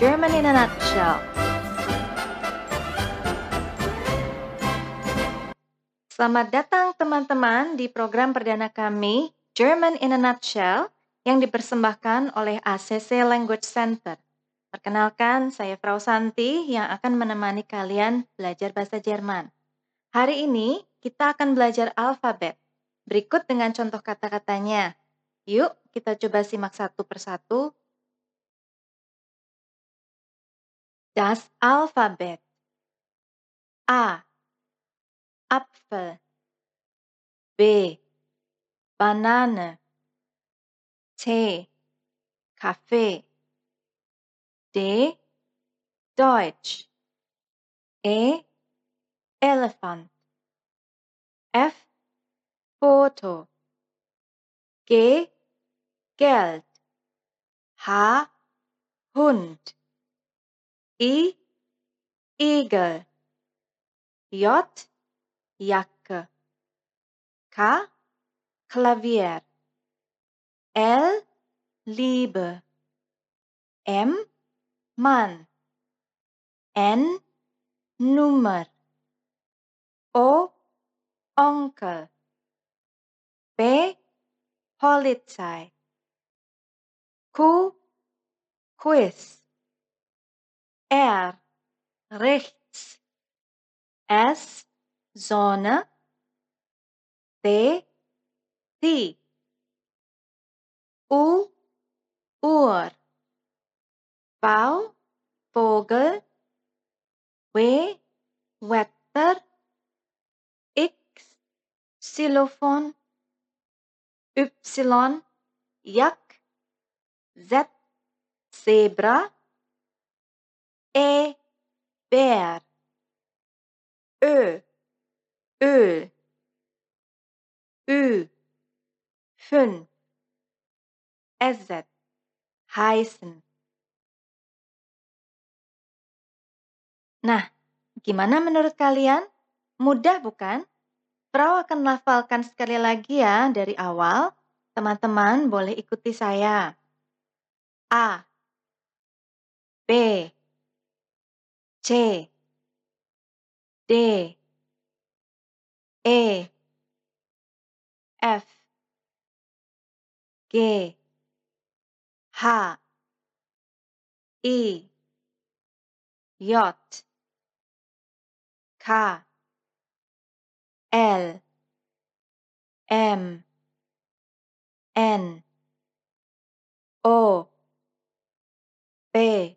German in a Nutshell. Selamat datang teman-teman di program perdana kami German in a Nutshell yang dipersembahkan oleh ACC Language Center. Perkenalkan, saya Frau Santi yang akan menemani kalian belajar bahasa Jerman. Hari ini kita akan belajar alfabet. Berikut dengan contoh kata-katanya. Yuk, kita coba simak satu persatu. Das Alphabet. A. Apfel. B. Banane. Tee. Kaffee. D. Deutsch. E. Elephant. F. Foto. G. Geld. H. Hund. I. Igel. J. Jacke. K. Klavier. L. Liebe. M. Mann. N. Nummer. O. Onkel. P. Polizei. Q. Quiz. R. Rechts. S. Sonne. U, Uhr. V. Vogel. W. Wetter. X. Xylophon. Y. Yak. Z. Zebra. E. Bär. Ö. Öl. Ü. Fünf. Es. Heißen. Nah, gimana menurut kalian? Mudah bukan? Frau akan melafalkan sekali lagi ya dari awal. Teman-teman boleh ikuti saya. A. B. C. D. E. F. G. H. I. J. K L M N O P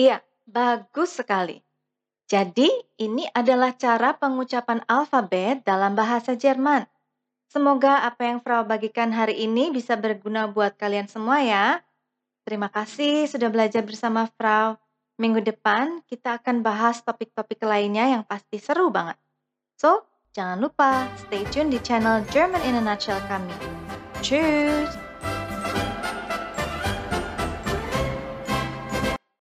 Iya, bagus sekali. Jadi, ini adalah cara pengucapan alfabet dalam bahasa Jerman. Semoga apa yang Frau bagikan hari ini bisa berguna buat kalian semua ya. Terima kasih sudah belajar bersama Frau. Minggu depan kita akan bahas topik-topik lainnya yang pasti seru banget. So, jangan lupa stay tune di channel German in a Nutshell kami. Tschüss!